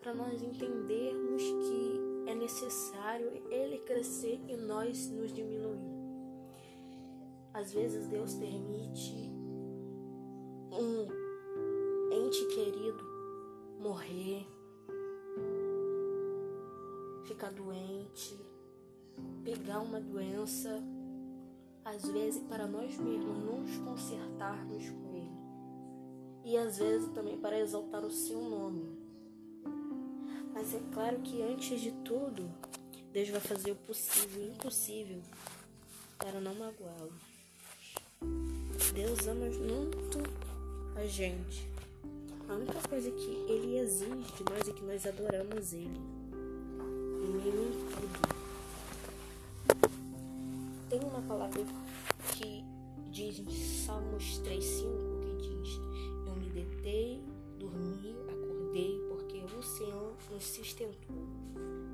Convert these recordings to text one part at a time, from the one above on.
para nós entendermos que é necessário ele crescer e nós nos diminuir. Às vezes Deus permite um ente querido morrer, ficar doente, pegar uma doença, às vezes para nós mesmos nos consertarmos com Ele, e às vezes também para exaltar o seu nome. Mas é claro que antes de tudo, Deus vai fazer o possível e o impossível para não magoá-lo. Deus ama muito a gente. A única coisa que Ele exige de nós é que nós adoramos Ele. Em meio em tudo. Tem uma palavra que diz em Salmos 3,5 que diz: Eu me deitei, dormi, acordei, porque o Senhor nos sustentou.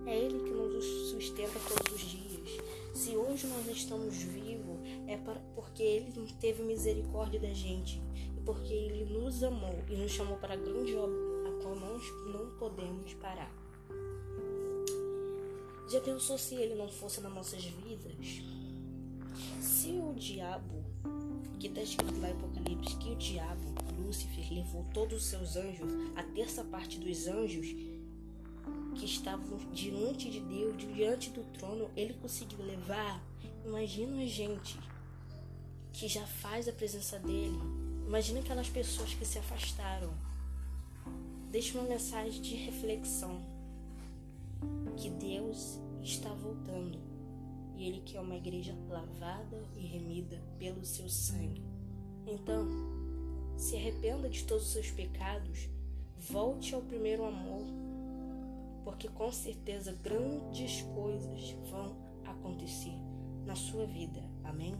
É Ele que nos sustenta todos os dias. Se hoje nós estamos vivos, é porque Ele teve misericórdia da gente e porque Ele nos amou e nos chamou para a grande obra, a qual nós não podemos parar. Já pensou se Ele não fosse nas nossas vidas? Se o diabo, que está escrito lá em Apocalipse, que o diabo, Lúcifer, levou todos os seus anjos, a terça parte dos anjos que estavam diante de Deus, diante do trono, ele conseguiu levar. Imagina a gente que já faz a presença dele. Imagina aquelas pessoas que se afastaram. Deixa uma mensagem de reflexão que Deus está voltando e Ele quer uma igreja lavada e remida pelo seu sangue. Então, se arrependa de todos os seus pecados, volte ao primeiro amor, porque com certeza grandes coisas vão acontecer na sua vida. Amém?